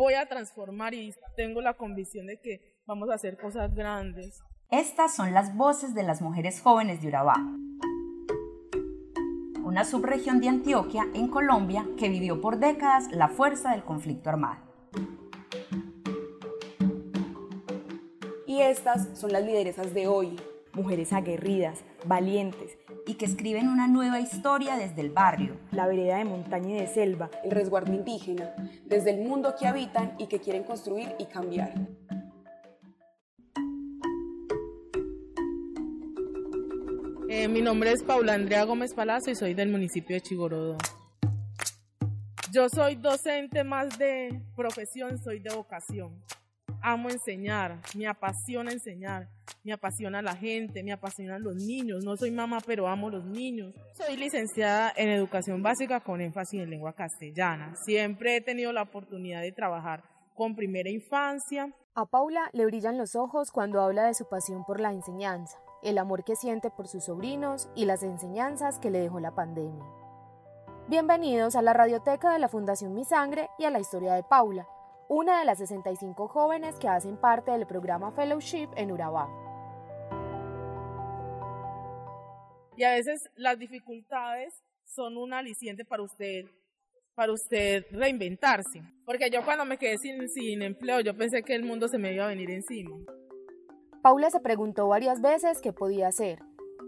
voy a transformar y tengo la convicción de que vamos a hacer cosas grandes. Estas son las voces de las mujeres jóvenes de Urabá, una subregión de Antioquia en Colombia que vivió por décadas la fuerza del conflicto armado. Y estas son las lideresas de hoy, mujeres aguerridas, valientes y que escriben una nueva historia desde el barrio, la vereda de montaña y de selva, el resguardo indígena, desde el mundo que habitan y que quieren construir y cambiar. Eh, mi nombre es Paula Andrea Gómez Palacio y soy del municipio de Chigorodó. Yo soy docente más de profesión, soy de vocación. Amo enseñar, me apasiona enseñar me apasiona la gente, me apasionan los niños. No soy mamá, pero amo los niños. Soy licenciada en educación básica con énfasis en lengua castellana. Siempre he tenido la oportunidad de trabajar con primera infancia. A Paula le brillan los ojos cuando habla de su pasión por la enseñanza, el amor que siente por sus sobrinos y las enseñanzas que le dejó la pandemia. Bienvenidos a la radioteca de la Fundación Mi Sangre y a la historia de Paula, una de las 65 jóvenes que hacen parte del programa Fellowship en Urabá. Y a veces las dificultades son un aliciente para usted para usted reinventarse. Porque yo cuando me quedé sin, sin empleo, yo pensé que el mundo se me iba a venir encima. Paula se preguntó varias veces qué podía hacer.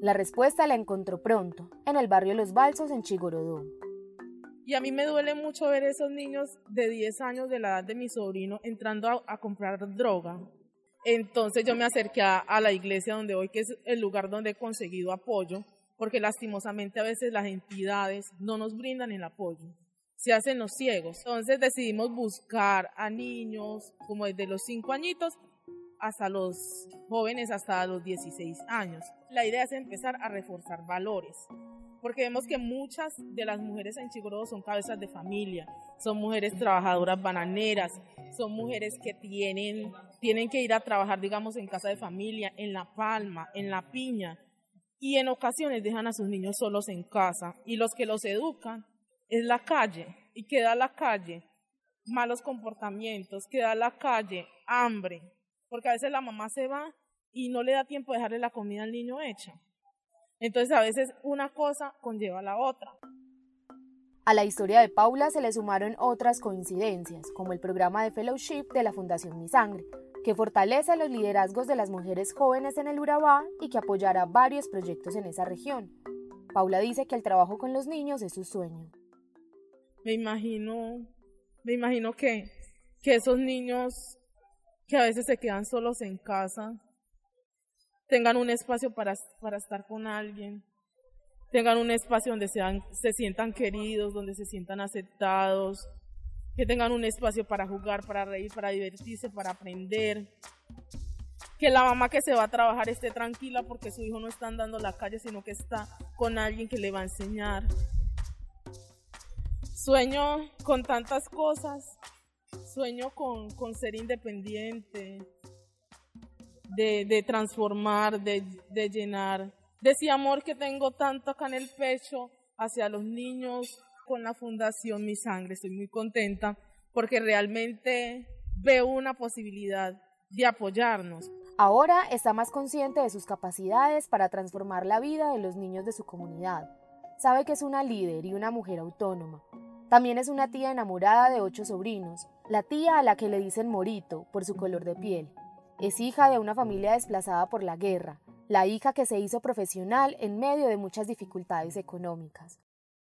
La respuesta la encontró pronto, en el barrio Los Balsos, en Chigorodó. Y a mí me duele mucho ver esos niños de 10 años de la edad de mi sobrino entrando a, a comprar droga. Entonces yo me acerqué a, la iglesia donde hoy, que es el lugar donde he conseguido apoyo, porque lastimosamente a veces las entidades no nos brindan el apoyo, se hacen los ciegos. Entonces decidimos buscar a niños como desde los 5 añitos hasta los jóvenes hasta los 16 años. La idea es empezar a reforzar valores, porque vemos que muchas de las mujeres en Chigorodó son cabezas de familia, son mujeres trabajadoras bananeras, son mujeres que tienen, tienen que ir a trabajar, digamos, en casa de familia, en La Palma, en La Piña, y en ocasiones dejan a sus niños solos en casa y los que los educan es la calle y queda la calle malos comportamientos, queda la calle hambre, porque a veces la mamá se va y no le da tiempo de dejarle la comida al niño hecha. Entonces a veces una cosa conlleva a la otra. A la historia de Paula se le sumaron otras coincidencias, como el programa de fellowship de la Fundación Mi Sangre, que fortalece los liderazgos de las mujeres jóvenes en el Urabá y que apoyará varios proyectos en esa región. Paula dice que el trabajo con los niños es su sueño. Me imagino, me imagino que, que esos niños que a veces se quedan solos en casa tengan un espacio para, para estar con alguien, tengan un espacio donde sean, se sientan queridos, donde se sientan aceptados, que tengan un espacio para jugar, para reír, para divertirse, para aprender. Que la mamá que se va a trabajar esté tranquila porque su hijo no está andando en la calle, sino que está con alguien que le va a enseñar. Sueño con tantas cosas, sueño con, con ser independiente, de, de transformar, de, de llenar, de amor que tengo tanto acá en el pecho hacia los niños, con la Fundación Mi Sangre. Estoy muy contenta porque realmente veo una posibilidad de apoyarnos. Ahora está más consciente de sus capacidades para transformar la vida de los niños de su comunidad. Sabe que es una líder y una mujer autónoma. También es una tía enamorada de ocho sobrinos, la tía a la que le dicen Morito por su color de piel. Es hija de una familia desplazada por la guerra, la hija que se hizo profesional en medio de muchas dificultades económicas.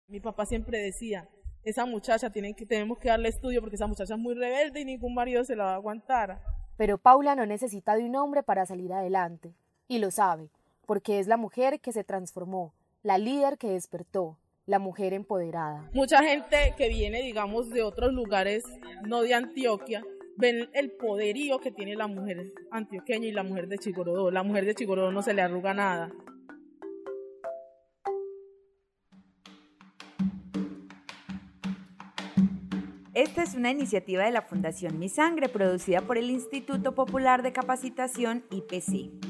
Mi papá siempre decía, esa muchacha tiene que, tenemos que darle estudio porque esa muchacha es muy rebelde y ningún marido se la va a aguantar. Pero Paula no necesita de un hombre para salir adelante, y lo sabe, porque es la mujer que se transformó, la líder que despertó, la mujer empoderada. Mucha gente que viene, digamos, de otros lugares, no de Antioquia, ven el poderío que tiene la mujer antioqueña y la mujer de Chigorodó. La mujer de Chigorodó no se le arruga nada. Esta es una iniciativa de la Fundación Mi Sangre, producida por el Instituto Popular de Capacitación IPC.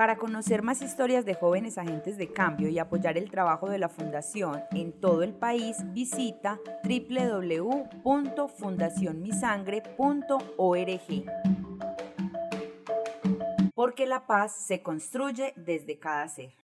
Para conocer más historias de jóvenes agentes de cambio y apoyar el trabajo de la Fundación en todo el país, visita www.fundacionmisangre.org. Porque la paz se construye desde cada ser.